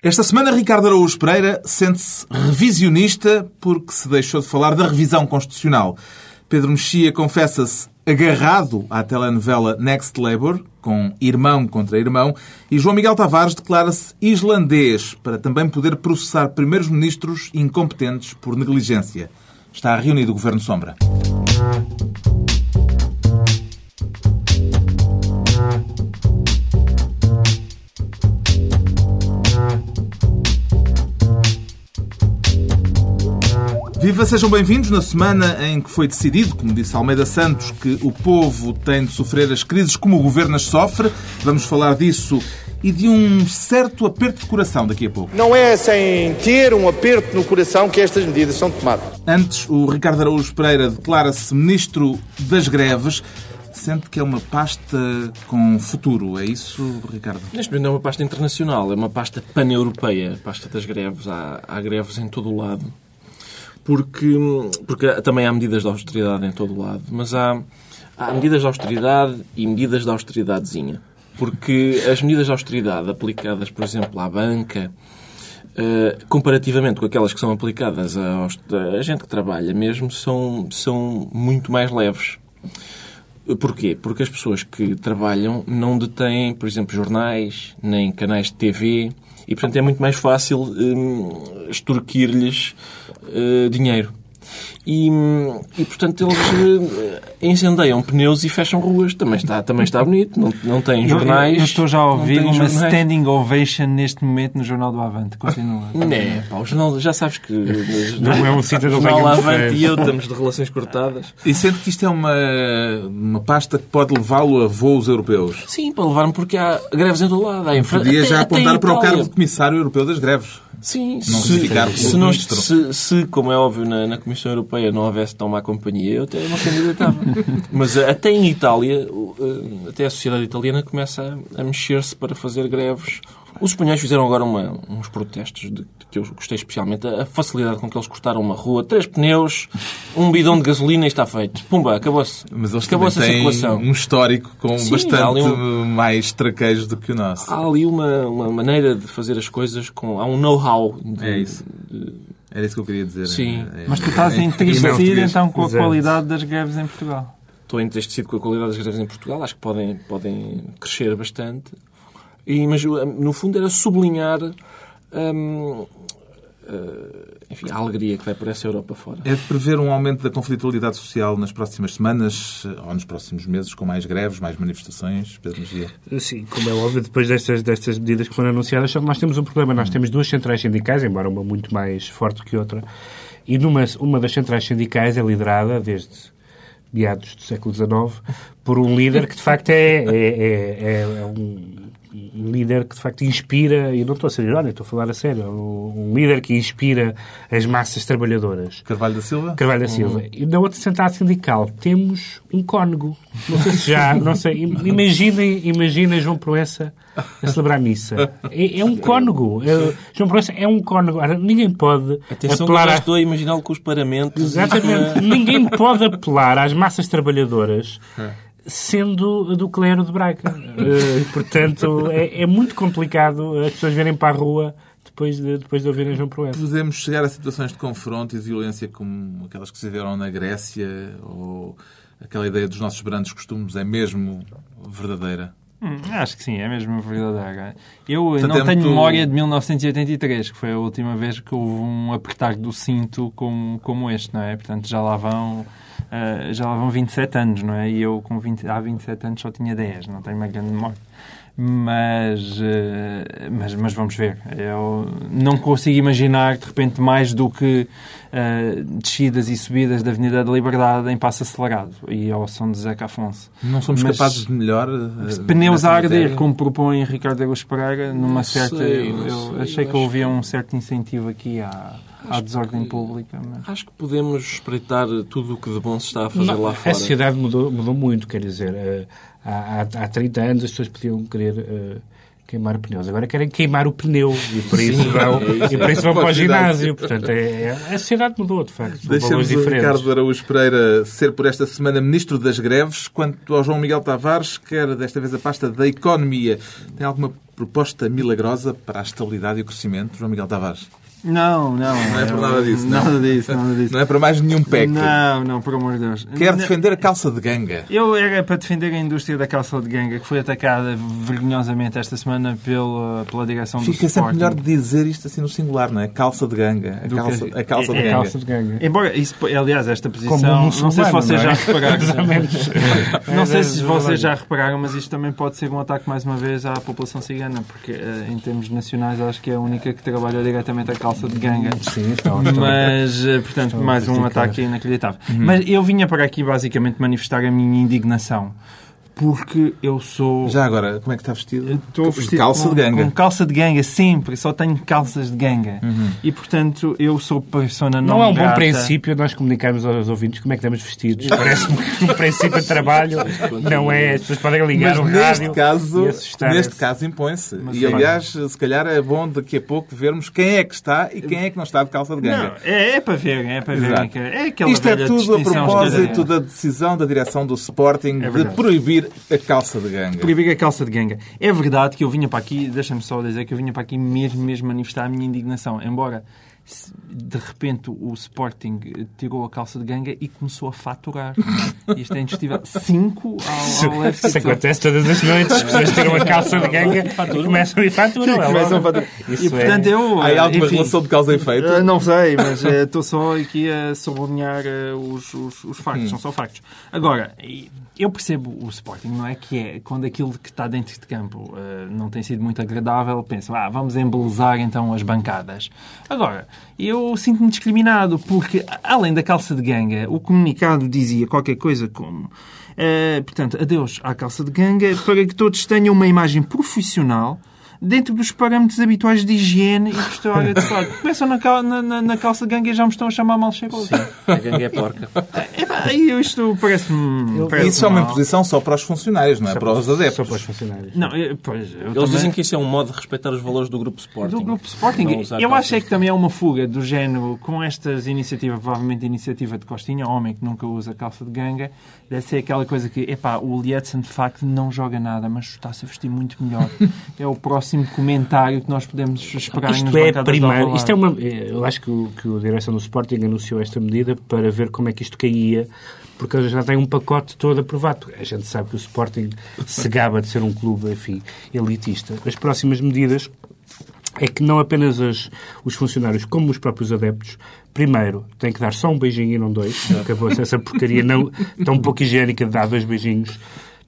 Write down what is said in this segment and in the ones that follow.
Esta semana, Ricardo Araújo Pereira sente-se revisionista porque se deixou de falar da revisão constitucional. Pedro Mexia confessa-se agarrado à telenovela Next Labour, com irmão contra irmão, e João Miguel Tavares declara-se islandês para também poder processar primeiros ministros incompetentes por negligência. Está reunido o Governo Sombra. Viva, sejam bem-vindos na semana em que foi decidido, como disse Almeida Santos, que o povo tem de sofrer as crises como o governo as sofre. Vamos falar disso e de um certo aperto de coração daqui a pouco. Não é sem ter um aperto no coração que estas medidas são tomadas. Antes, o Ricardo Araújo Pereira declara-se ministro das greves. Sente que é uma pasta com futuro, é isso, Ricardo? Neste momento é uma pasta internacional, é uma pasta pan-europeia, a pasta das greves. Há, há greves em todo o lado porque, porque também há medidas de austeridade em todo o lado, mas há, há medidas de austeridade e medidas de austeridadezinha. Porque as medidas de austeridade aplicadas, por exemplo, à banca, uh, comparativamente com aquelas que são aplicadas a gente que trabalha mesmo, são, são muito mais leves. Porquê? Porque as pessoas que trabalham não detêm, por exemplo, jornais, nem canais de TV, e, portanto, é muito mais fácil hum, extorquir-lhes uh, dinheiro. E, e, portanto, eles uh, incendeiam pneus e fecham ruas. Também está, também está bonito. Não, não tem jornais. Eu, eu estou já a ouvir uma jornais. standing ovation neste momento no Jornal do Avante. Continua. Não, pá, o jornal, já sabes que não é um sítio do Jornal Avante e eu estamos de relações cortadas. E sente que isto é uma, uma pasta que pode levá-lo a voos europeus? Sim, para levar-me porque há greves em todo lado. Há infra... Podia já apontar para o cargo de Comissário Europeu das Greves. Sim, não se, ficar se, não, se, se, como é óbvio, na, na, Comissão Europeia não houvesse tão má companhia, eu até não candidatava. Mas eh, até em Itália, eh, até a sociedade italiana começa a, a mexer-se para fazer greves os espanhóis fizeram agora uma, uns protestos de, de, que eu gostei especialmente. A facilidade com que eles cortaram uma rua, três pneus, um bidão de gasolina e está feito. Pumba, acabou-se. Mas eles acabou a circulação. um histórico com Sim, bastante um... mais traquejos do que o nosso. Há ali uma, uma maneira de fazer as coisas com. Há um know-how. É isso. De... Era isso que eu queria dizer. Sim. É, Mas tu estás entristecido então com a qualidade das greves em Portugal estou entristecido com a qualidade das greves em Portugal. Acho que podem, podem crescer bastante. E, mas, no fundo, era sublinhar hum, uh, enfim, a alegria que vai por essa Europa fora. É de prever um aumento da conflitualidade social nas próximas semanas ou nos próximos meses, com mais greves, mais manifestações, Pedro Magia? Sim, como é óbvio, depois destas, destas medidas que foram anunciadas, só que nós temos um problema. Nós temos duas centrais sindicais, embora uma muito mais forte que outra, e numa, uma das centrais sindicais é liderada desde meados do século XIX por um líder que de facto é, é, é, é um um líder que de facto inspira, e não estou a ser irónico, estou a falar a sério, um líder que inspira as massas trabalhadoras. Carvalho da Silva? Carvalho da Silva. Uhum. E na outra central sindical temos um cônego. Não sei se já, não sei, imaginem, imaginem João Proença a celebrar a missa. É, é um cônego. É, João Proença é um cônego. ninguém pode Atenção apelar... Que estou a imaginá-lo com os paramentos. Exatamente. ninguém pode apelar às massas trabalhadoras sendo do clero de Braga. Uh, portanto, é, é, muito complicado as pessoas virem para a rua depois de, depois de ouvirem João Proença. Podemos chegar a situações de confronto e de violência como aquelas que se viram na Grécia ou aquela ideia dos nossos grandes costumes é mesmo verdadeira? Hum, acho que sim, é mesmo verdadeira. Eu Portanto, não é tenho muito... memória de 1983, que foi a última vez que houve um apertar do cinto como, como este, não é? Portanto, já lá vão já lá vão 27 anos, não é? E eu com 20, há 27 anos só tinha 10, não tenho uma grande memória. Mas, uh, mas, mas vamos ver. Eu não consigo imaginar, de repente, mais do que uh, descidas e subidas da Avenida da Liberdade em passo acelerado e ao som de Zeca Afonso. Não somos mas, capazes de melhor. pneus a arder, como propõe Ricardo Agus Pereira, numa certa. Sei, eu, eu achei que havia um certo incentivo aqui à à desordem que, pública. Mas... Acho que podemos espreitar tudo o que de bom se está a fazer não, lá fora. A sociedade mudou, mudou muito, quer dizer, eh, há, há, há 30 anos as pessoas podiam querer uh, queimar pneus. Agora querem queimar o pneu e por isso Sim, vão, é e por isso vão para o ginásio. Portanto, é, é, a sociedade mudou, de facto. Deixamos o Ricardo Araújo Pereira ser por esta semana Ministro das Greves. Quanto ao João Miguel Tavares, quer desta vez a pasta da Economia. Tem alguma proposta milagrosa para a estabilidade e o crescimento, João Miguel Tavares? Não, não. Não é por nada disso. Nada não. disso, nada disso. Não é para mais nenhum PEC. Não, não, por amor de Deus. Quer defender a calça de ganga. Eu era para defender a indústria da calça de ganga, que foi atacada vergonhosamente esta semana pela, pela direção Fica do Fica sempre melhor dizer isto assim no singular, não é? Calça de ganga. A, calça, a calça, de, é, ganga. calça de ganga. Embora, isso, aliás, esta posição... não sei se vocês já é? repararam. não sei se vocês já repararam, mas isto também pode ser um ataque, mais uma vez, à população cigana, porque eh, em termos nacionais acho que é a única que trabalha diretamente a calça de ganga. Sim, Mas, eh, portanto, mais um ataque inacreditável. Uhum. Mas eu vinha para aqui basicamente manifestar a minha indignação porque eu sou. Já agora, como é que está vestido? Estou vestido de calça com, de ganga. Com calça de ganga, sempre. Só tenho calças de ganga. Uhum. E, portanto, eu sou persona não Não é um grata. bom princípio nós comunicarmos aos ouvintes como é que estamos vestidos. Parece-me um princípio de trabalho não é. As pessoas podem ligar Mas o neste rádio caso, Neste caso impõe-se. E, aliás, se calhar é bom daqui a pouco vermos quem é que está e quem é que não está de calça de ganga. Não, é, é para ver, é para ver. É aquela Isto é tudo a propósito da decisão da direção do Sporting é de proibir a calça de ganga. Proibir a calça de ganga. É verdade que eu vinha para aqui, deixa-me só dizer que eu vinha para aqui mesmo, mesmo manifestar a minha indignação. Embora de repente o Sporting tirou a calça de ganga e começou a faturar. Isto é indescritível. 5 ao, ao FC. Isso acontece todas as noites. As pessoas tiram a calça de ganga e começam e faturam. Começam a faturar. E, é- portanto, eu... Há alguma enfim, relação de causa e efeito? Eh, não sei, mas uh, estou só aqui a sublinhar uh, os, os, os factos. Hum. São só factos. Agora, eu percebo o Sporting, não é? Que é quando aquilo que está dentro de campo não tem sido muito agradável, pensam, ah, vamos embelezar então as bancadas. Agora, eu sinto-me discriminado porque, além da calça de ganga, o comunicado dizia qualquer coisa como. Uh, portanto, adeus à calça de ganga para que todos tenham uma imagem profissional dentro dos parâmetros habituais de higiene e vestuário adequado. Começam na, na, na, calça de gangue e já me estão a chamar mal cheiroso. Sim, a gangue é porca. É, isto parece-me... Parece isso é uma imposição só para os funcionários, não é? Só para os adeptos. Só para os funcionários. Não, eu, pois, eu Eles também... dizem que isso é um modo de respeitar os valores do Grupo Sporting. Do Grupo Sporting. Eu acho é que também é uma fuga do género, com estas iniciativas, provavelmente iniciativa de Costinha, homem que nunca usa calça de ganga, deve ser aquela coisa que, epá, o Lietzen de facto não joga nada, mas está-se a vestir muito melhor. é o próximo comentário que nós podemos esperar isto é primeiro, Isto é uma, eu acho que, o, que a direção do Sporting anunciou esta medida para ver como é que isto caía, porque já tem um pacote todo aprovado. A gente sabe que o Sporting se gaba de ser um clube, enfim, elitista. As próximas medidas é que não apenas as, os funcionários, como os próprios adeptos, primeiro, têm que dar só um beijinho e não dois. Acabou-se essa porcaria não, tão pouco higiênica de dar dois beijinhos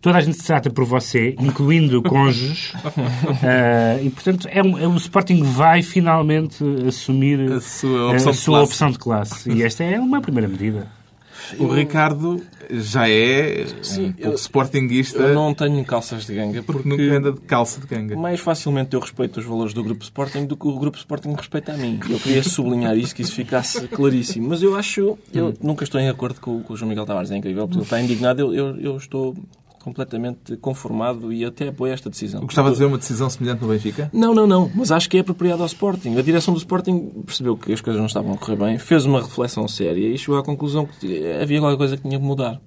toda a gente se trata por você, incluindo cônjuges, uh, e portanto é, um, é, o Sporting vai finalmente assumir a sua opção, a sua opção de classe. E esta é uma primeira medida. O Ricardo já é Sim, um pouco sportinguista. Eu não tenho calças de ganga porque, porque nunca anda de calça de ganga. Mais facilmente eu respeito os valores do Grupo Sporting do que o Grupo Sporting respeita a mim. Eu queria sublinhar isso, que isso ficasse claríssimo. Mas eu acho, eu hum. nunca estou em acordo com, com o João Miguel Tavares, é incrível, porque ele está indignado. Eu, eu, eu estou completamente conformado e até apoio esta decisão. Gostava de ver uma decisão semelhante no Benfica? Não, não, não. Mas acho que é apropriado ao Sporting. A direção do Sporting percebeu que as coisas não estavam a correr bem, fez uma reflexão séria e chegou à conclusão que havia alguma coisa que tinha que mudar.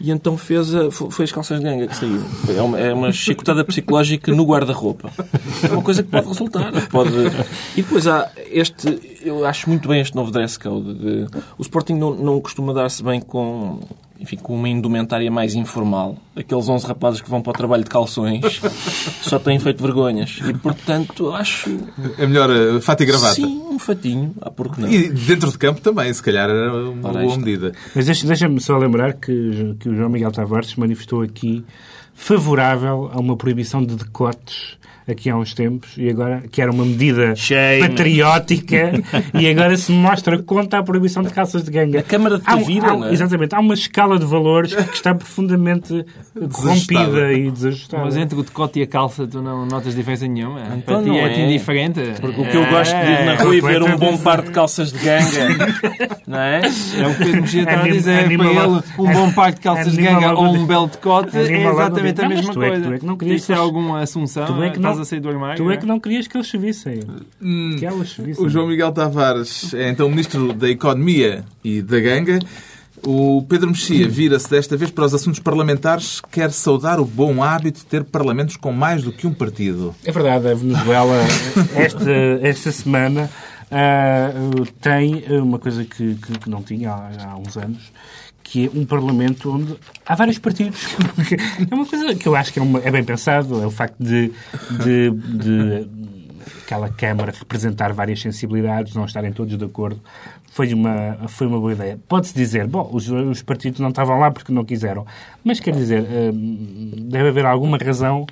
E então fez a, foi as calças de ganga que saiu. É uma, é uma chicotada psicológica no guarda-roupa. É uma coisa que pode resultar. Pode... E depois há este... Eu acho muito bem este novo dress code. De, o Sporting não, não costuma dar-se bem com enfim, com uma indumentária mais informal. Aqueles 11 rapazes que vão para o trabalho de calções só têm feito vergonhas. E, portanto, acho... É melhor uh, fato e gravata. Sim, um fatinho. Ah, porque não? E dentro de campo também, se calhar era uma Ora, boa medida. Mas deixa-me só lembrar que, que o João Miguel Tavares manifestou aqui favorável a uma proibição de decotes aqui há uns tempos, e agora, que era uma medida Shame. patriótica, e agora se mostra contra a proibição de calças de ganga. A Câmara de Tavira, um, é? Exatamente. Há uma escala de valores que está profundamente corrompida e desajustada. Mas entre o decote e a calça tu não notas diferença nenhuma? Então, Para ti é, é indiferente? Porque o que eu gosto de ir na rua e ver um bom par de calças de ganga, não é? É o que o Pedro Mexia está a dizer para ele, um bom par de calças de ganga ou um belo decote é exatamente a mesma coisa. Tu é que não querias... Isto é alguma assunção? Tu é que não a sair do armário. Tu é que não querias que eles se vissem. Hum, que elas se vissem. O João Miguel Tavares é então Ministro da Economia e da Ganga. O Pedro Mexia vira-se desta vez para os assuntos parlamentares, quer saudar o bom hábito de ter parlamentos com mais do que um partido. É verdade, a Venezuela, esta, esta semana, uh, tem uma coisa que, que, que não tinha há, há uns anos, que é um Parlamento onde há vários partidos. é uma coisa que eu acho que é, uma, é bem pensado, é o facto de, de, de aquela Câmara representar várias sensibilidades, não estarem todos de acordo, foi uma, foi uma boa ideia. Pode-se dizer, bom, os, os, partidos não estavam lá porque não quiseram. Mas quer dizer, hum, deve haver alguma razão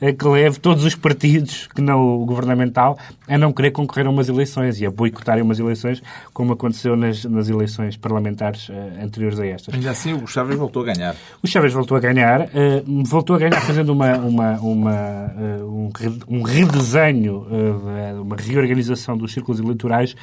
eh, que leve todos os partidos, que não o governamental, a não querer concorrer a umas eleições e a boicotarem umas eleições, como aconteceu nas, nas eleições parlamentares uh, anteriores a estas. Ainda assim, o Chávez voltou a ganhar. O Chávez voltou a ganhar, voltou a ganhar fazendo uma, uma, uma um, um redesenho, uma reorganização dos círculos eleitorais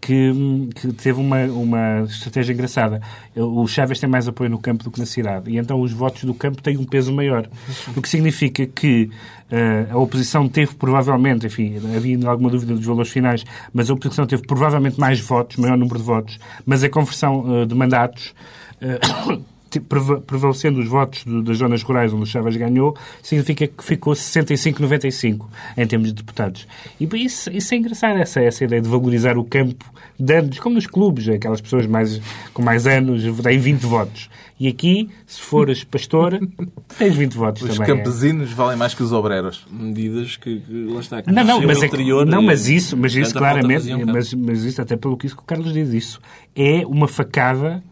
que, que teve uma, uma estratégia engraçada. O Chávez tem mais apoio no campo do que na cidade. E então os votos do campo têm um peso maior. O que significa que uh, a oposição teve provavelmente, enfim, havia alguma dúvida dos valores finais, mas a oposição teve provavelmente mais votos, maior número de votos, mas a conversão uh, de mandatos. Uh, prevalecendo os votos das zonas rurais onde o Chaves ganhou, significa que ficou 65-95 em termos de deputados. E isso, isso é engraçado, essa, essa ideia de valorizar o campo de anos, como nos clubes, aquelas pessoas mais, com mais anos têm 20 votos. E aqui, se fores pastor, tens 20 votos os também. Os campesinos é. valem mais que os obreiros. Medidas que, que lá está. Que não, não, mas, é anterior, não, mas isso, mas isso claramente, mas, mas isso até pelo que isso que o Carlos diz, isso é uma facada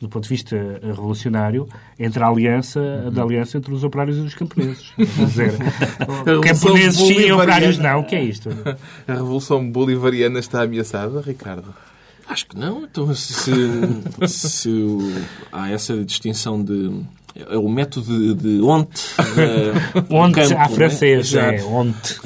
do ponto de vista revolucionário, entre a aliança, uhum. da aliança entre os operários e os camponeses. Quer dizer, camponeses sim e operários não. O que é isto? A Revolução Bolivariana está ameaçada, Ricardo? Acho que não. Então, se, se há essa distinção de é o método de, de onte. Uh, onte campo, à francesa, né? é onte.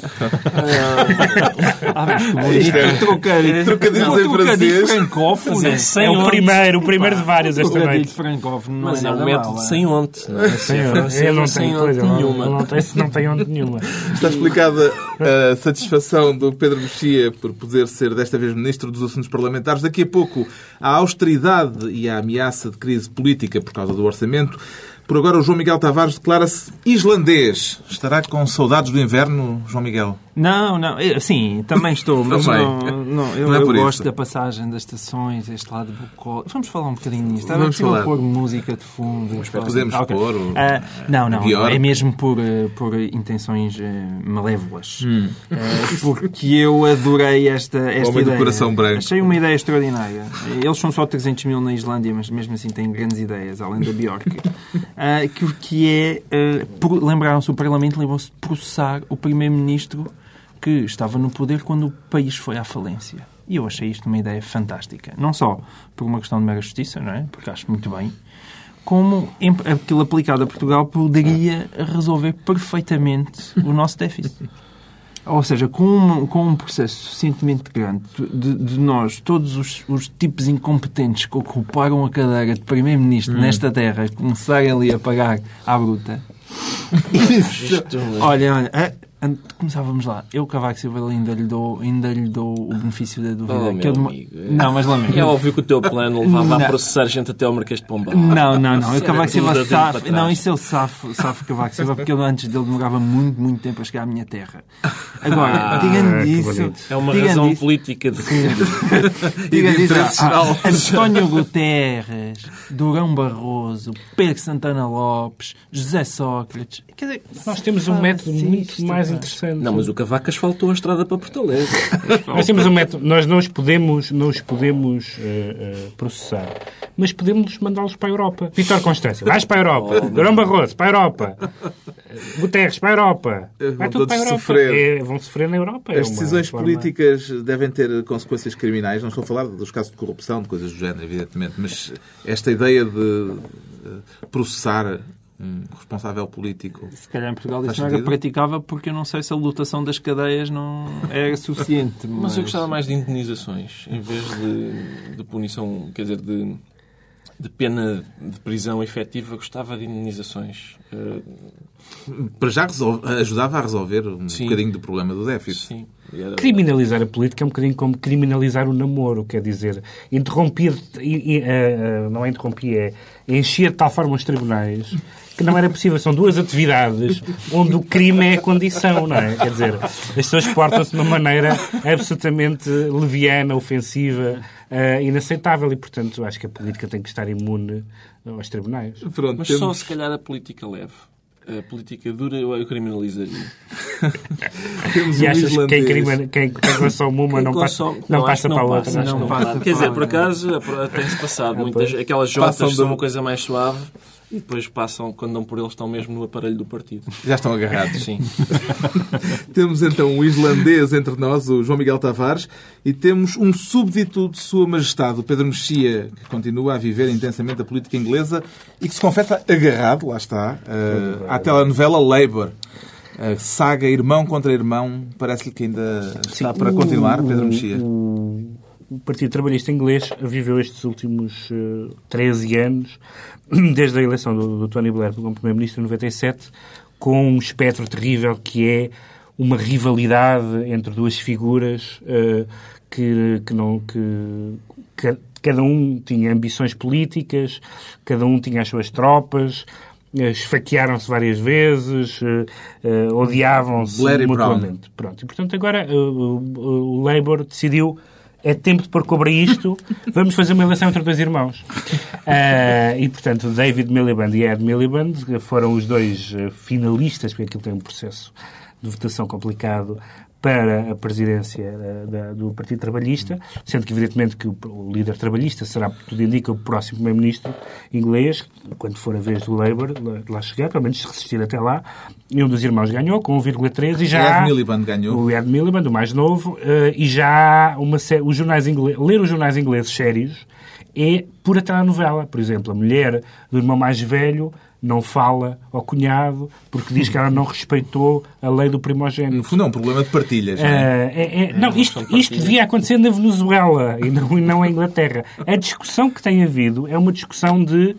ah, mas que bonito. É, trocadilhos trocadilhos em francês. francófono. É, sem é o primeiro, o primeiro de vários esta noite. francófono não mas é, é um método mal, sem é. onte. Não é? Sem francês, não tem onte nenhuma. Não, tem, não tem onte nenhuma. Está explicada a satisfação do Pedro Mexia por poder ser desta vez Ministro dos Assuntos Parlamentares. Daqui a pouco, a austeridade e a ameaça de crise política por causa do orçamento por agora, o João Miguel Tavares declara-se islandês. Estará com saudades do inverno, João Miguel? Não, não. Sim, também estou, mas também. Não, não, eu, não é eu gosto isso. da passagem das estações, este lado bucólico. Vamos falar um bocadinho nisto. Vamos falar. pôr música de fundo. Mas podemos ah, okay. pôr uh, Não, não. É mesmo por, eh, por intenções uh, malévolas. Hum. Uh, porque eu adorei esta, esta Homem ideia. do coração branco. Achei uma ideia extraordinária. Eles são só 300 mil na Islândia, mas mesmo assim têm grandes ideias, além da Bjork. Uh, que, que é, uh, lembraram-se, o Parlamento lembrou-se de processar o Primeiro-Ministro que estava no poder quando o país foi à falência. E eu achei isto uma ideia fantástica. Não só por uma questão de mera justiça, não é? Porque acho muito bem, como aquilo aplicado a Portugal poderia resolver perfeitamente o nosso déficit. Ou seja, com um, com um processo suficientemente grande de, de nós, todos os, os, tipos incompetentes que ocuparam a cadeira de Primeiro-Ministro hum. nesta terra, começarem ali a pagar à bruta. Isso, olha, olha, Começávamos lá. Eu, Cavaco Silva, ainda lhe dou, ainda lhe dou o benefício da dúvida. Oh, que eu amigo. Não, mas lamento. É óbvio que o teu plano levava a processar gente até ao Marquês de Pombal. Não, não, não. Eu, Cavaco Silva, safo... Não, isso eu safo, safo Cavaco Silva, porque eu antes dele demorava muito, muito tempo a chegar à minha terra. Agora, ah, diga-me isso. É uma razão isso. política de fundo. diga-me isso. Ah, António Guterres, Durão Barroso, Pedro Santana Lopes, José Sócrates. Quer dizer, nós temos um método muito mais interessante. Não, mas o Cavaco asfaltou a estrada para Porto Alegre. nós temos um método, nós não os podemos, não os podemos uh, uh, processar, mas podemos mandá-los para a Europa. Vitor Constância, vais para a Europa. Oh, Durão Barroso, para a Europa. Guterres, para a Europa. Vai tudo para a Europa. Sofrer. É, vão sofrer na Europa. É As é decisões forma... políticas devem ter consequências criminais. Não estou a falar dos casos de corrupção, de coisas do género, evidentemente, mas esta ideia de processar um responsável político. Se calhar em Portugal isso não era praticável porque eu não sei se a lotação das cadeias não era suficiente. mas... mas eu gostava mais de indenizações em vez de, de punição, quer dizer, de de pena de prisão efetiva, gostava de indenizações. Uh, para já resolve, ajudava a resolver um Sim. bocadinho do problema do déficit. Sim. Era... Criminalizar a política é um bocadinho como criminalizar o namoro, quer dizer, interromper, uh, não é interromper, é encher de tal forma os tribunais que não era possível. São duas atividades onde o crime é a condição, não é? Quer dizer, as pessoas portam-se de uma maneira absolutamente leviana, ofensiva, uh, inaceitável e, portanto, acho que a política tem que estar imune aos tribunais. Pronto, Mas temos... só se calhar a política leve a política dura eu criminalizaria. Temos e um achas que quem, crime, quem, quem consome uma não, consome, passa, não, não passa para a outra? Não, não passa. Quer dizer, por acaso, tem-se passado. Ah, muitas, aquelas jotas são uma coisa mais suave e depois passam, quando dão por eles, estão mesmo no aparelho do partido. Já estão agarrados. Sim. temos então um islandês entre nós, o João Miguel Tavares, e temos um súbdito de Sua Majestade, o Pedro Mexia, que continua a viver intensamente a política inglesa e que se confessa agarrado, lá está, uh, à telenovela Labour. A saga irmão contra irmão, parece-lhe que ainda está Sim, para continuar, Pedro Mexia. O Partido Trabalhista Inglês viveu estes últimos uh, eh, 13 anos desde a eleição do, do Tony Blair como Primeiro-Ministro em 97, com um espectro terrível que é uma rivalidade entre duas figuras uh, que, que, não, que, que, cada um tinha ambições políticas, cada um tinha as suas tropas, uh, esfaquearam-se várias vezes, uh, odiavam-se mutuamente. Pronto. E, portanto, agora o, o Labour decidiu é tempo de pôr cobra isto, vamos fazer uma eleição entre dois irmãos. Uh, e, portanto, David Miliband e Ed Miliband foram os dois eh, finalistas, porque aquilo tem um processo de votação complicado, para a presidência eh, da, do Partido Trabalhista, sendo que, evidentemente, que o, o líder trabalhista será, tudo indica, o próximo primeiro-ministro inglês, quando for a vez do Labour lá chegar, pelo menos resistir até lá. E um dos irmãos ganhou, com 1,13, e já... Ed Miliband ganhou. O Ed Miliband, o mais novo, uh, e já há uma série... Os jornais ingleses, ler os jornais ingleses sérios é pura telenovela. Por exemplo, a mulher do irmão mais velho não fala ao cunhado porque diz que ela não respeitou a lei do primogênito. No fundo é um problema de partilhas, não é? Uh, é, é não, isto, isto devia acontecer na Venezuela e não, e não em Inglaterra. A discussão que tem havido é uma discussão de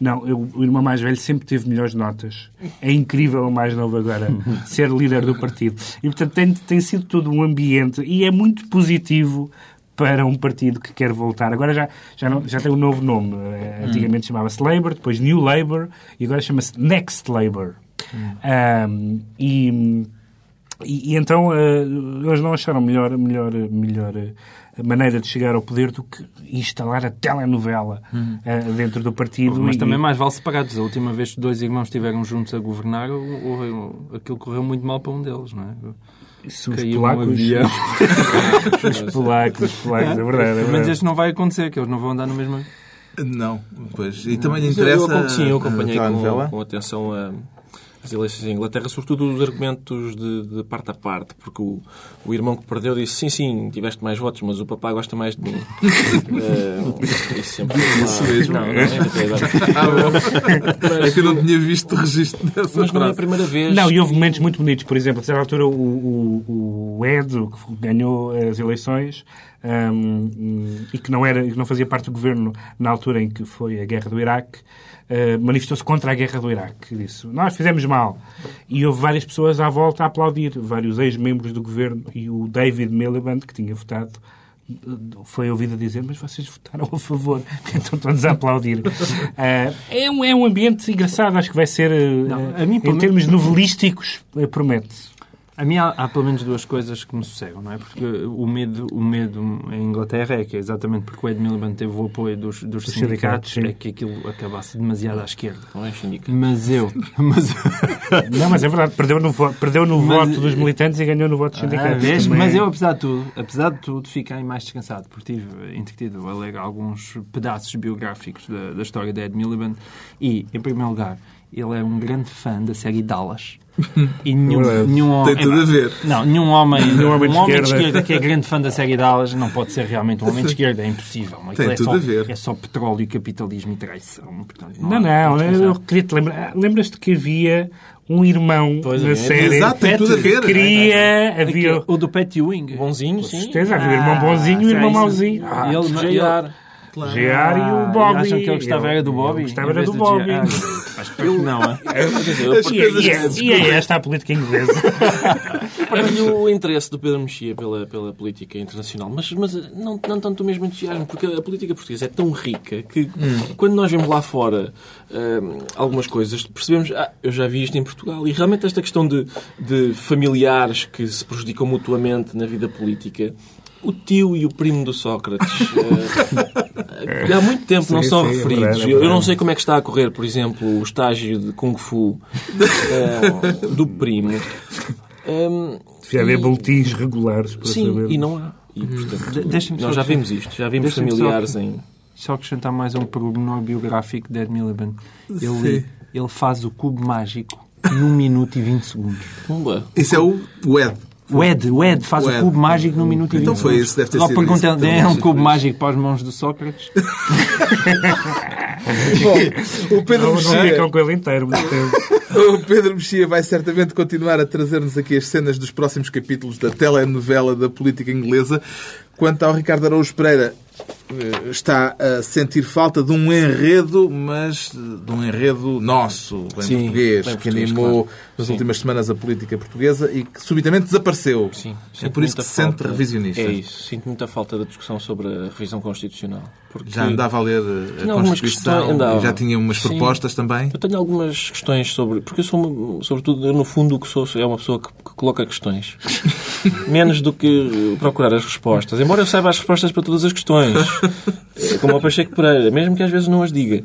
não, eu, o irmão mais velho sempre teve melhores notas. É incrível o mais novo agora ser líder do partido. E, portanto, tem, tem sido todo um ambiente e é muito positivo para um partido que quer voltar. Agora já, já, não, já tem um novo nome. Eh, antigamente chamava-se Labour, depois New Labour e agora chama-se Next Labour. Hum. Um, e, e, e, então uh, eles não acharam melhor, melhor, melhor uh, maneira de chegar ao poder do que instalar a telenovela hum. uh, dentro do partido. Mas e, também mais vale separados. A última vez que dois irmãos estiveram juntos a governar, o, o, aquilo correu muito mal para um deles, não é? Isso, os polacos. Um os polacos, os polacos, é verdade. É verdade. Mas este não vai acontecer, que eles não vão andar no mesmo. Não, pois. E também lhe interessa. Eu, sim, eu acompanhei com, com atenção a as eleições em Inglaterra, sobretudo os argumentos de, de parte a parte, porque o, o, irmão que perdeu disse sim, sim, tiveste mais votos, mas o papá gosta mais de mim. uh, isso sempre isso mesmo. Não, não, é, ah, é que eu não tinha visto o registro dessa Mas não é a primeira vez. Não, e houve momentos muito bonitos. Por exemplo, a certa altura, o, o, o Ed, que ganhou as eleições, um, e que não, era, que não fazia parte do governo na altura em que foi a guerra do Iraque, manifestou-se contra a guerra do Iraque. Disse, nós fizemos mal. E houve várias pessoas à volta a aplaudir, vários ex-membros do governo, e o David Miliband, que tinha votado, foi ouvido a dizer, mas vocês votaram a favor, então todos a aplaudir. Uh, é, um, é um ambiente engraçado, acho que vai ser, uh, não, mim, em termos novelísticos, promete a mim há, há, pelo menos duas coisas que me sossegam, não é? Porque o medo, o medo em Inglaterra é que, exatamente porque o Ed Miliband teve o apoio dos, dos sindicatos, sindicatos é que aquilo acabasse demasiado à esquerda. Não é sindicato. Mas eu... Mas... não, mas é verdade, perdeu no, perdeu no mas, voto dos militantes e ganhou no voto dos ah, sindicatos. Ah, mas eu, apesar de tudo, apesar de tudo, fiquei mais descansado, porque tive entretido a ler alguns pedaços biográficos da, da história de Ed Miliband e, em primeiro lugar, ele é um grande fã da série Dallas. E nenhum, nenhum homem. Tem tudo a ver. Não, nenhum homem, nenhum homem, de, um homem de esquerda que é grande fã da série Dallas não pode ser realmente um homem de esquerda, é impossível. Tem é tudo só, a ver. É só petróleo, capitalismo e traição. Portanto, não, não, não eu queria te lembrar. Lembras-te que havia um irmão pois na é. série. Exato, tem tudo a ver. Queria, havia... O do Pat Ewing. Bonzinho, sim. Com certeza, havia o irmão bonzinho e o irmão mauzinho. Ah, ele, ele, Claro. E o Bobby. Acham que ele gostava era do Bobby? Gostava era do Bobby. Eu não, é? E é esta a política inglesa. Partilho o interesse do Pedro Mexia pela, pela política internacional, mas, mas não, não tanto o mesmo entusiasmo, porque a política portuguesa é tão rica que hum. quando nós vemos lá fora hum, algumas coisas, percebemos, ah, eu já vi isto em Portugal, e realmente esta questão de, de familiares que se prejudicam mutuamente na vida política o tio e o primo do Sócrates. uh, há muito tempo sim, não são sim, referidos. É eu, eu, não sei como é que está a correr, por exemplo, o estágio de Kung Fu uh, do primo. Um, Devia haver boletins regulares para sim, saber. e não há. E, portanto, nós já vimos isto, já vimos familiares só, em... Só acrescentar mais um pormenor biográfico de Ed Miliband. Ele, ele faz o cubo mágico num minuto e 20 segundos. Pumba. Isso é o, o Ed. O Ed, o Ed faz o, Ed. o cubo mágico num minuto e 20 Então foi isso, deve ter Logo sido isso. É um cubo mágico para as mãos do Sócrates? Bom, o Pedro não, Mexia... Não com ele inteiro, O Pedro Mexia vai certamente continuar a trazer-nos aqui as cenas dos próximos capítulos da telenovela da política inglesa. Quanto ao Ricardo Araújo Pereira, está a sentir falta de um enredo, mas de um enredo nosso, bem Sim, português, bem que animou claro. nas Sim. últimas semanas a política portuguesa e que subitamente desapareceu. Sim, é por isso que se sente revisionista. É isso. Sinto muita falta da discussão sobre a revisão constitucional. Porque já andava a ler a Constituição, questões, já tinha umas Sim. propostas também. Eu tenho algumas questões sobre... Porque eu sou, sobretudo, eu, no fundo, o que sou é uma pessoa que, que coloca questões. Menos do que procurar as respostas. Embora eu saiba as respostas para todas as questões. Como o Pacheco Pereira, mesmo que às vezes não as diga.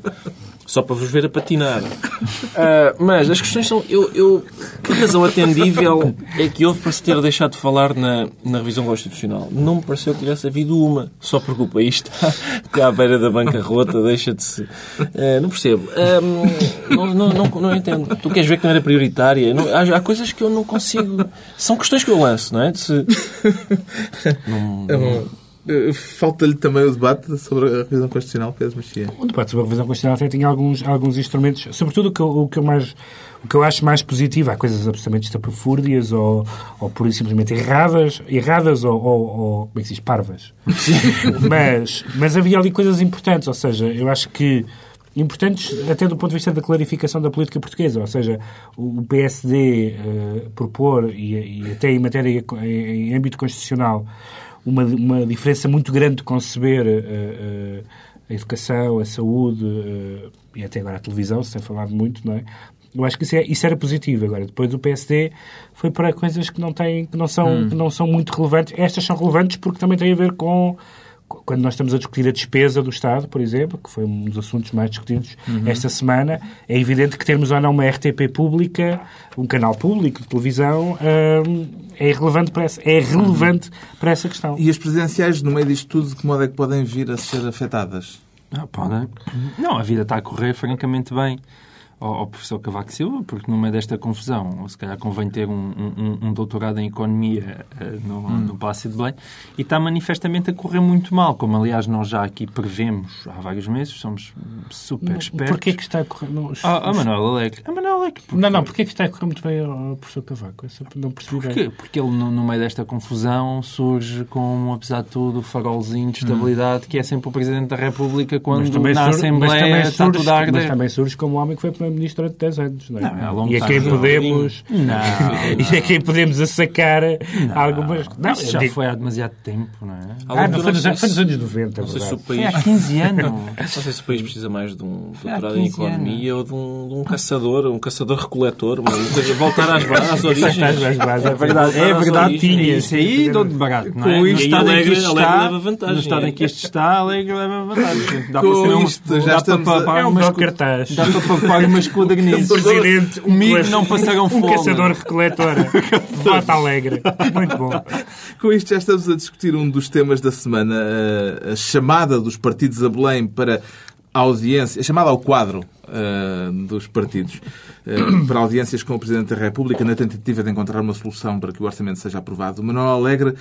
Só para vos ver a patinar. Uh, mas as questões são. Eu, eu, que razão atendível é que houve para se ter deixado de falar na, na revisão constitucional? Não me pareceu que tivesse havido uma. Só porque o país está, à beira da bancarrota, deixa de se. Uh, não percebo. Um, não, não, não, não, entendo. Tu queres ver que não era prioritária? Não, há, há, coisas que eu não consigo. São questões que eu lanço, não é? De se... não, não... Eh, falta-lhe também o debate sobre a revisão constitucional, Pedro Mexia. O debate sobre a revisão constitucional até tinha alguns, alguns instrumentos, sobretudo o que, eu, o que eu mais o que eu acho mais positivo, há coisas absolutamente estapafúrdias ou, ou por simplesmente erradas, erradas ou, ou, ou, como é que se diz, parvas. mas, mas havia ali coisas importantes, ou seja, eu acho que importantes até do ponto de vista da clarificação da política portuguesa, ou seja, o PSD uh, eh, propor, e, e, até em matéria, em, em âmbito constitucional, uma, uma diferença muito grande de conceber uh, uh, a educação, a saúde uh, e até agora a televisão, se tem falado muito, não é? Eu acho que isso, é, isso, era positivo. Agora, depois do PSD foi para coisas que não, têm, que, não são, hum. que não são muito relevantes. Estas são relevantes porque também têm a ver com quando nós estamos a discutir a despesa do Estado, por exemplo, que foi um dos assuntos mais discutidos uhum. esta semana, é evidente que termos ou não uma RTP pública, um canal público de televisão, hum, é relevante para essa, é relevante uhum. para essa questão. E as presidenciais, no meio disto tudo, de que modo é que podem vir a ser afetadas? Não, podem. Não, a vida está a correr francamente bem ao, professor Cavaco Silva, porque no meio desta confusão, se calhar convém ter um, um, um doutorado em Economia uh, no, hum. no Palácio de Belém, e está manifestamente a correr muito mal, como aliás nós já aqui prevemos há vários meses, somos super expertos. Porquê que está a correr... Não, os, ah, a Manuel Alegre. A Manuel Alegre. Porque... Não, não, porquê que está a correr muito bem ao professor Cavaco? Essa não percebi porquê? bem. Porque ele, no, no, meio desta confusão, surge como, apesar de tudo, o farolzinho de estabilidade, hum. que é sempre o Presidente da República quando na Assembleia está tudo a arder. Mas também surge como homem que foi Primeiro-Ministro durante 10 anos. Não é? Não, é e a quem podemos. Não, e a quem podemos assacar não, algumas. Não, isso já digo... foi há demasiado tempo, não é? Ah, não, foi, nos, foi nos anos 90. Não sei se o país... Foi há 15 anos. não sei se o país precisa mais de um doutorado em economia anos. ou de um, de um, caçador, um caçador-recoletor, voltar às, às origens. é verdade, é verdade tinha. Isso aí dou de barato. Não é? Com isto estado em que isto está, no estado em que isto está, Alegre leva vantagem. Dá para ser um, já estamos a, é um cartaz. Dá para pagar umas codagneses. Presidente, comigo não passaram fome. Um caçador-recoletor. Vota alegre. Muito bom. Com isto já estamos a discutir um dos temas da semana, a chamada dos partidos a Belém para audiência, a chamada ao quadro uh, dos partidos uh, para audiências com o Presidente da República na tentativa de encontrar uma solução para que o orçamento seja aprovado. O Manuel Alegre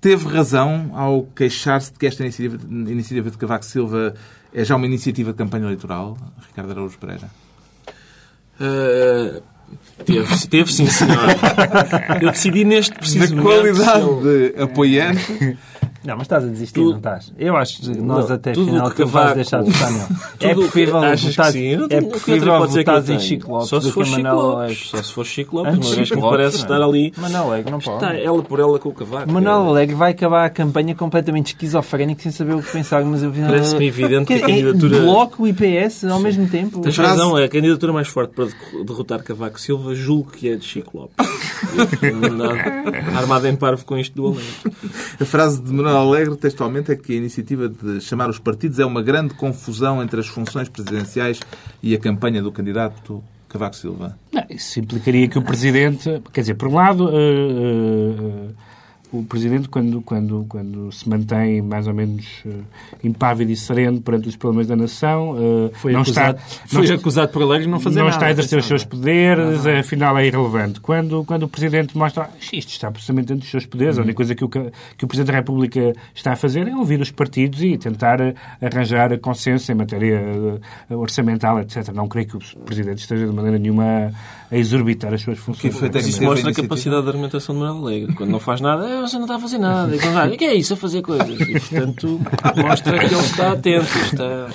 teve razão ao queixar-se de que esta iniciativa, iniciativa de Cavaco Silva é já uma iniciativa de campanha eleitoral, Ricardo Araújo Pereira? Uh, teve, teve sim, senhor. Eu decidi neste preciso Na qualidade de apoiante, Não, mas estás a desistir, tu... não estás? Eu acho que nós não, até final que vais deixar de votar nele. é preferível votar, é preferível votar em Chico Lopes só se for Chico Lopes. Só se for Chico Lopes, uma vez que me parece estar ali... Manuel Alegre não pode. Está ela por ela com o Cavaco. Manuel Alegre vai acabar a campanha completamente esquizofrénico sem saber o que pensar, mas eu... Parece-me evidente que a candidatura... Bloco e IPS ao mesmo tempo. Tens razão, é a candidatura mais forte para derrotar Cavaco Silva, julgo que é de Chico Lopes. Armado em parvo com isto do Alegre. A frase de Manuel Alegre, textualmente, é que a iniciativa de chamar os partidos é uma grande confusão entre as funções presidenciais e a campanha do candidato Cavaco Silva. Não, isso implicaria que o Presidente... Quer dizer, por um lado... Uh, uh, o Presidente, quando, quando, quando se mantém mais ou menos uh, impávido e sereno perante os problemas da nação, uh, foi não acusado, está, foi não acusado por alegres não fazer não nada. está a exercer os seus poderes, não, não. afinal é irrelevante. Quando, quando o Presidente mostra isto está precisamente dentro dos seus poderes, uhum. a única coisa que o, que o Presidente da República está a fazer é ouvir os partidos e tentar arranjar consenso em matéria orçamental, etc. Não creio que o Presidente esteja de maneira nenhuma a exorbitar as suas funções. Que isso mostra a capacidade de argumentação de Manuel Alegre. Quando não faz nada, é, você não está a fazer nada. E quando o que é isso? A fazer coisas. E, portanto, mostra que ele está atento. Está...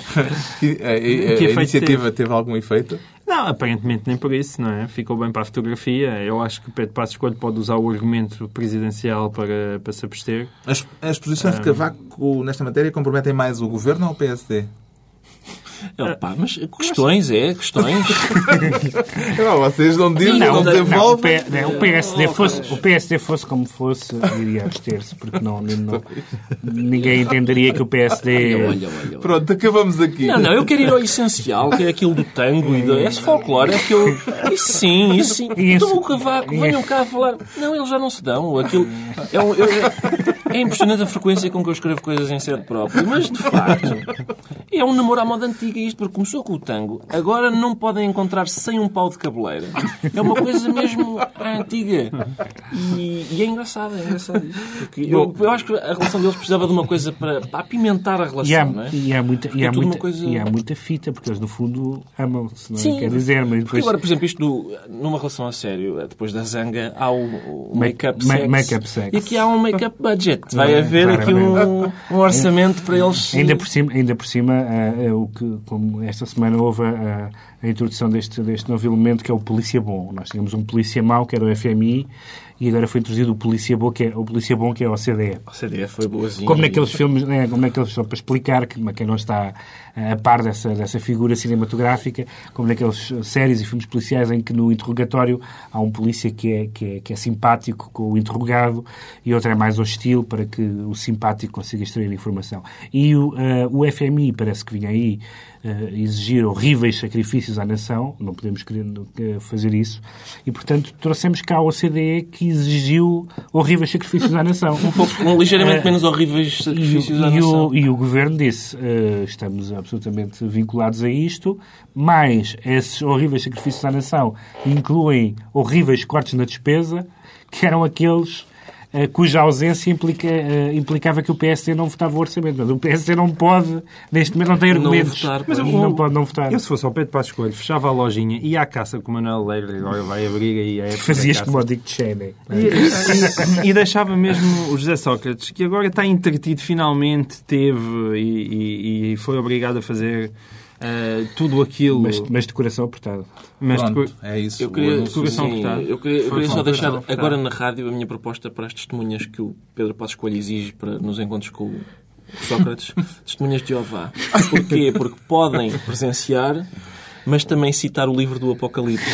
E, a, a, a iniciativa teve? teve algum efeito? Não, aparentemente nem por isso, não é? Ficou bem para a fotografia. Eu acho que Pedro Passos Coelho pode usar o argumento presidencial para, para se abster. As, as posições de Cavaco nesta matéria comprometem mais o governo ou o PSD? Opa, mas questões, é, questões. não, vocês não dizem, não, não desenvolvem. Não, o, PSD fosse, o PSD fosse como fosse, iria abster-se, porque não, não, ninguém entenderia que o PSD... Olha, olha, olha, Pronto, acabamos aqui. Não, não, eu quero ir ao essencial, que é aquilo do tango e do... Esse folclore, é aquilo... Isso sim, isso sim. Então o cavaco, venham cá falar. Não, eles já não se dão. Aquilo... É, eu, é impressionante a frequência com que eu escrevo coisas em sede própria, mas de facto é um namoro à moda antiga isto, porque começou com o tango, agora não podem encontrar sem um pau de cabeleira. É uma coisa mesmo antiga. E, e é engraçado, é engraçado isto. Porque eu, eu, acho que a relação deles precisava de uma coisa para, para apimentar a relação, e há, não é? E há muita, e há, muita, coisa... e há muita fita, porque eles no fundo amam-se, não é? Sim, quer dizer, mas depois... agora, por exemplo, isto do, numa relação a sério, depois da zanga, há o, o make-up sex. Make sex. E aqui há um make-up budget. Vai haver aqui um, um orçamento para eles... Ainda por cima, ainda por cima uh, o que, como esta semana houve a, a, introdução deste, deste novo elemento que é o polícia bom. Nós tínhamos um polícia mau, que era o FMI, e agora foi introduzido o polícia bom, que é o polícia bom, que é o OCDE. O OCDE foi boazinho. Como naqueles filmes, né, como naqueles, só para explicar, que quem não está a par dessa, dessa figura cinematográfica, como naqueles séries e filmes policiais em que no interrogatório há um polícia que é, que é, que é simpático com o interrogado e outro é mais hostil para que o simpático consiga extrair informação. E o, uh, o FMI parece que vinha aí exigir horríveis sacrifícios à nação, não podemos querer fazer isso, e portanto trouxemos cá o OCDE que exigiu horríveis sacrifícios à nação. Um pouco, um, ligeiramente uh, menos horríveis sacrifícios e, à e nação. O, e o governo disse, uh, estamos absolutamente vinculados a isto, mas esses horríveis sacrifícios à nação incluem horríveis cortes na despesa, que eram aqueles eh, cuja ausência implica, uh, implicava que o PSD não votava o orçamento. Mas o PSD não pode, neste momento, não tem argumentos. Não votar, mas não pode não votar. Eu, se fosse ao Pedro Passos Coelho, fechava a lojinha, ia à caça com o Manuel Alegre, agora vai abrir e é Fazias como o Dick Cheney. E, e, e, deixava mesmo o José Sócrates, que agora está entretido, finalmente teve e, e foi obrigado a fazer Uh, tudo aquilo. Mas, mas de coração apertado. Mas Pronto, de, é isso. Eu queria, coração sim, apertado. Eu queria, eu queria só deixar agora na rádio a minha proposta para as testemunhas que o Pedro Passos Coelho exige para, nos encontros com o Sócrates. testemunhas de Jeová. Porquê? Porque podem presenciar mas também citar o livro do Apocalipse,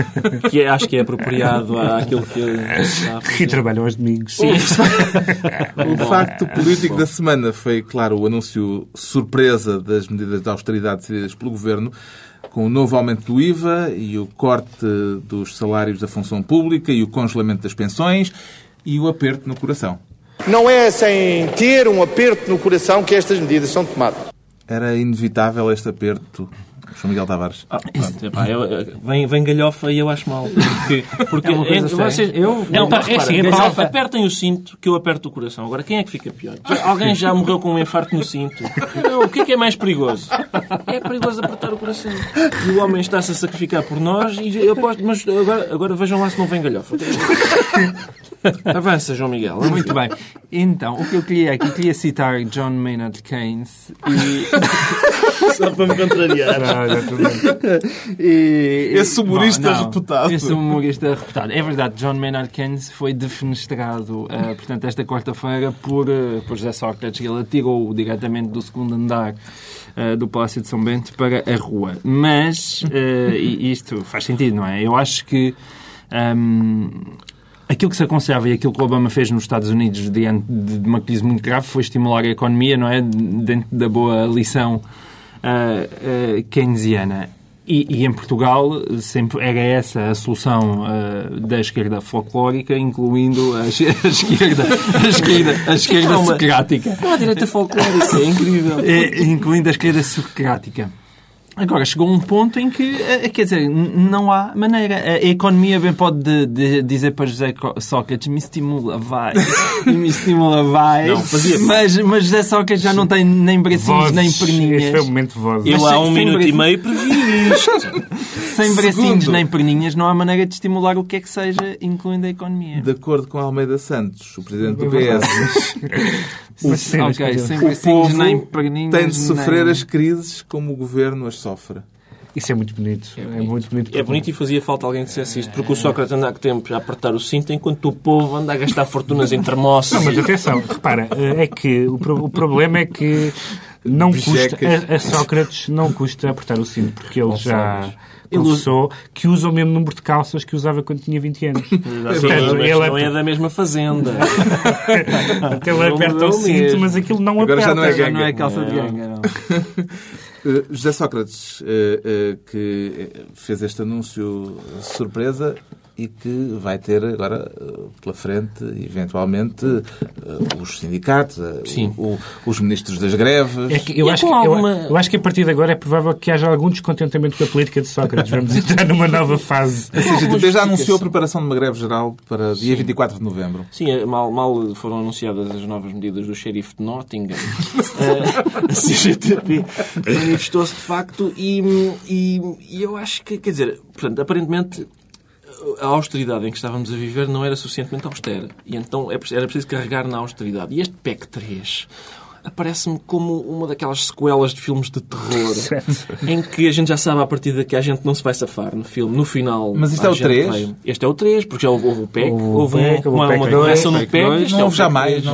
que é, acho que é apropriado àquilo que ele está Que trabalham aos domingos. Sim. o facto político da semana foi, claro, o anúncio surpresa das medidas de austeridade decididas pelo Governo, com o novo aumento do IVA e o corte dos salários da função pública e o congelamento das pensões e o aperto no coração. Não é sem ter um aperto no coração que estas medidas são tomadas. Era inevitável este aperto João Miguel Tavares. Ah, epá, eu, vem, vem galhofa e eu acho mal. Porque, porque é entre vocês, eu, não, tá, é assim, galhofa, apertem o cinto que eu aperto o coração. Agora, quem é que fica pior? Alguém já morreu com um infarto no cinto? Não, o que é que é mais perigoso? É perigoso apertar o coração. E o homem está-se a sacrificar por nós e eu aposto, mas agora, agora vejam lá se não vem galhofa. Avança, João Miguel. Muito bem. Então, o que eu queria aqui, queria citar John Maynard Keynes e... Só para me contrariar. e... Esse humorista Bom, reputado. Esse humorista reputado. É verdade, John Maynard Keynes foi defenestrado, uh, portanto, esta quarta-feira por, uh, por José Sócrates. Ele atirou diretamente do segundo andar uh, do Palácio de São Bento para a rua. Mas, isto faz sentido, não é? Eu acho que um, aquilo que se aconselhava e aquilo que o Obama fez nos Estados Unidos diante de uma crise muito grave foi estimular a economia, não é? Dentro da boa lição uh, uh, keynesiana. E, e, em Portugal sempre era essa a solução uh, da esquerda folclórica, incluindo a, a esquerda, a esquerda, a esquerda socrática. Não há direita folclórica, é incrível. É, incluindo a esquerda socrática. Agora, chegou um ponto em que, eh, quer dizer, não há maneira. A economia bem pode de, de dizer para José Sócrates me estimula, vai. me estimula, vai. Não, mas, mas José Sócrates já não tem nem bracinhos, vozes. nem perninhas. Este foi o momento de voz. Eu há um minuto bracinhos... e meio previ isto. sem bracinhos nem perninhas, não há maneira de estimular o que é que seja, incluindo a economia. De acordo com Almeida Santos, o presidente do PS, o, okay, sem bracinhos nem. Tem de sofrer nem... as crises como o governo as sofre. Isso é muito bonito. É, bonito. É muito bonito. É bonito e fazia falta alguém que dissesse isto, porque o Sócrates anda há tempo a apertar o cinto, enquanto o povo anda a gastar fortunas em termossos. Não, mas atenção, repara, é que o, o problema é que não custa, a, a, Sócrates não custa apertar o cinto, porque ele já confessou que usa o mesmo número de calças que usava quando tinha 20 anos. Portanto, ele não é da mesma fazenda. ele aperta o cinto, mas aquilo não Agora aperta. Já não é, já não é calça de ganga, não. Uh, José Sócrates, uh, uh, que fez este anúncio surpresa, e que vai ter agora eh, pela frente, eventualmente, eh, os sindicatos, eh, o, os ministros das greves. É que eu, acho que, alguma... eu, eu, acho que a partir de agora é provável que haja algum descontentamento com a política de Sócrates. Vamos entrar numa nova fase. Ou seja, já anunciou a preparação de uma greve geral para dia Sim. 24 de novembro. Sim, mal, mal foram anunciadas as novas medidas do xerife de Nottingham. a CGTP manifestou-se de facto e, e, e eu acho que, quer dizer, portanto, aparentemente a austeridade em que estávamos a viver não era suficientemente austera. E então é era preciso carregar na austeridade. E este PEC 3 aparece-me como uma daquelas sequelas de filmes de terror em que a gente já sabe a partir daqui a gente não se vai safar no filme, no final. Mas isto é o 3? Vai... Este é o 3, porque já houve, houve o PEC, houve, houve uma, uma, uma correção no PEC. Este não houve jamais.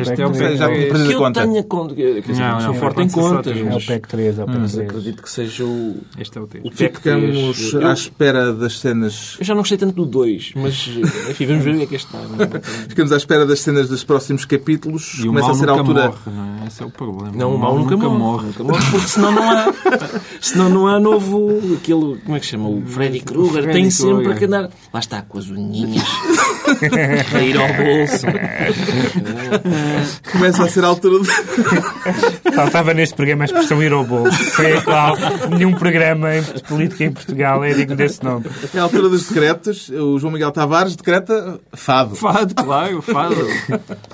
Este é o PEC. Já que eu tenha conta. Quer dizer, não, sou forte em contas. É o PEC 3, é o PEC 3. Acredito que seja o. Este é o 3. Ficamos à espera das cenas. Eu já não gostei tanto do 2, mas enfim, vamos ver o que é que este está. Ficamos à espera das cenas dos próximos capítulos. Começa a ser a altura. Esse é o problema. Não, o mal nunca, nunca morre. Nunca morre, porque senão não há, senão não há novo. Aquilo, como é que se chama? O Freddy Krueger. Tem sempre que andar. Lá está, com as unhinhas. a ir ao bolso. Começa a ser a altura. De... Faltava neste programa a expressão ir ao bolso. Foi a qual nenhum programa de política em Portugal é digno desse nome. É a altura dos decretos. O João Miguel Tavares decreta fado. Fado, claro, fado.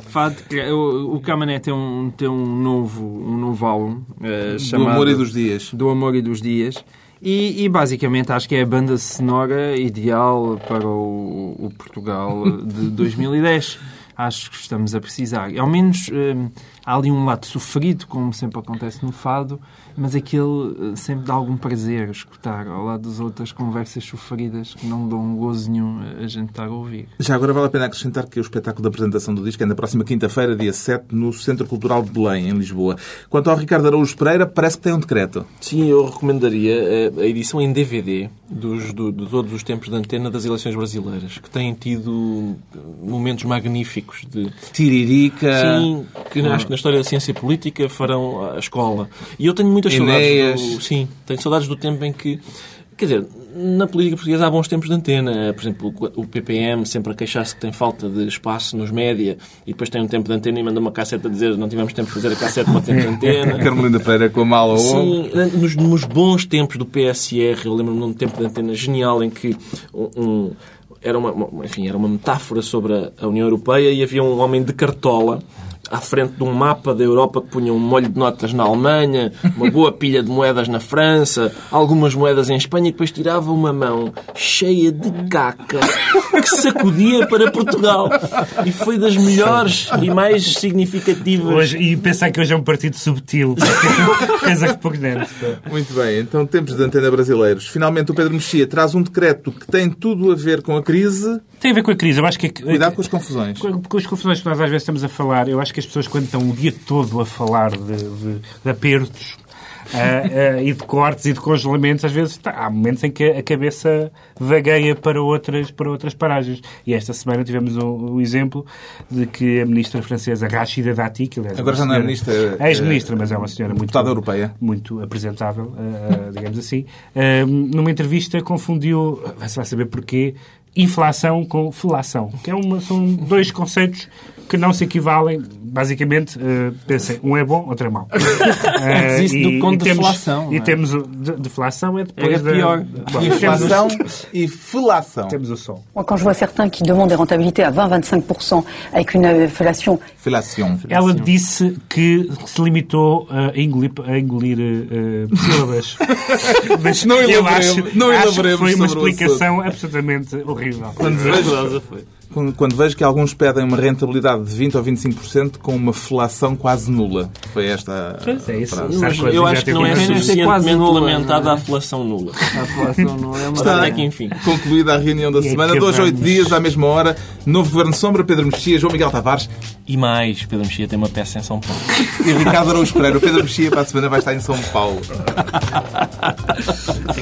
fado. O, o Camané tem um, tem um novo, um novo álbum uh, chamado... Do Amor e dos Dias. Do Amor e dos Dias. E, e, basicamente acho que é a banda sonora ideal para o, o Portugal de 2010. acho que estamos a precisar. Ao menos uh, há ali um lado sofrido, como sempre acontece no fado, mas aquele eh, sempre dá algum prazer escutar ao lado das outras conversas sofridas que não dão gozo nenhum a gente estar a ouvir. Já agora vale a pena acrescentar que o espetáculo da apresentação do disco é na próxima quinta-feira, dia 7, no Centro Cultural de Belém, em Lisboa. Quanto ao Ricardo Araújo Pereira, parece que tem um decreto. Sim, eu recomendaria eh, a edição em DVD dos, do, de todos os tempos de antena das eleições brasileiras, que têm tido momentos magníficos de... Tiririca... Sim, que acho que na história da ciência política farão a escola. E eu tenho muito muitas saudades. Do, sim, tenho saudades do tempo em que. Quer dizer, na política portuguesa há bons tempos de antena. Por exemplo, o PPM sempre a queixar-se que tem falta de espaço nos média e depois tem um tempo de antena e manda uma cassete a dizer não tivemos tempo de fazer a cassete para o tempo de antena. Carmelina Pereira com a mala Sim, nos, nos, bons tempos do PSR, eu lembro-me de um tempo de antena genial em que um, era uma, enfim, era uma metáfora sobre a União Europeia e havia um homem de cartola à frente de um mapa da Europa que punha um molho de notas na Alemanha, uma boa pilha de moedas na França, algumas moedas em Espanha e depois tirava uma mão cheia de caca que sacudia para Portugal. E foi das melhores e mais significativas. Hoje, e pensar que hoje é um partido subtil. Pensa que pouco dentro. Muito bem, então tempos de antena brasileiros. Finalmente o Pedro Mexia traz um decreto que tem tudo a ver com a crise. Tem a ver com a crise. Eu acho que... Cuidado com as confusões. Com, com as confusões que nós às vezes estamos a falar, eu acho que as pessoas quando estão o dia todo a falar de, de, de apertos Uh, uh, e de cortes e de congelamentos, às vezes tá, há momentos em que a cabeça vagueia para outras, para outras paragens. E esta semana tivemos o, o exemplo de que a ministra francesa Rachida Dati, que aliás, agora já não é ministra, ex-ministra, mas é uma senhora muito, europeia. muito apresentável, uh, digamos assim, numa entrevista confundiu, vai-se lá saber porquê, inflação com felação, que é uma, são dois conceitos que não se equivalem, basicamente, uh, pensem, um é bom, outro é mau. Uh, Isso do conto de deflação. E é? temos o, de, deflação é depois é pior. Da, inflação e felação. Temos o som. Quand je vois certains qui demandent des rentabilités à 20-25% avec une inflation... Felação. Ela disse que se limitou a engolir, a engolir uh, sílabas. Mas não eu acho, não acho que foi uma explicação absolutamente horrível. Quando vejo, quando vejo que alguns pedem uma rentabilidade de 20% ou 25% com uma felação quase nula. Foi esta pois é, isso. eu acho que não é suficientemente lamentada a felação nula. A felação nula é uma Está até que, enfim. concluída a reunião da semana. Dois, oito dias, à mesma hora. Novo Governo Sombra, Pedro Mexia, João Miguel Tavares. E mais, Pedro Mexia tem uma peça em São Paulo. E Ricardo Araújo Pereira. O Pedro Mexia para a semana vai estar em São Paulo.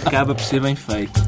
Acaba por ser bem feito.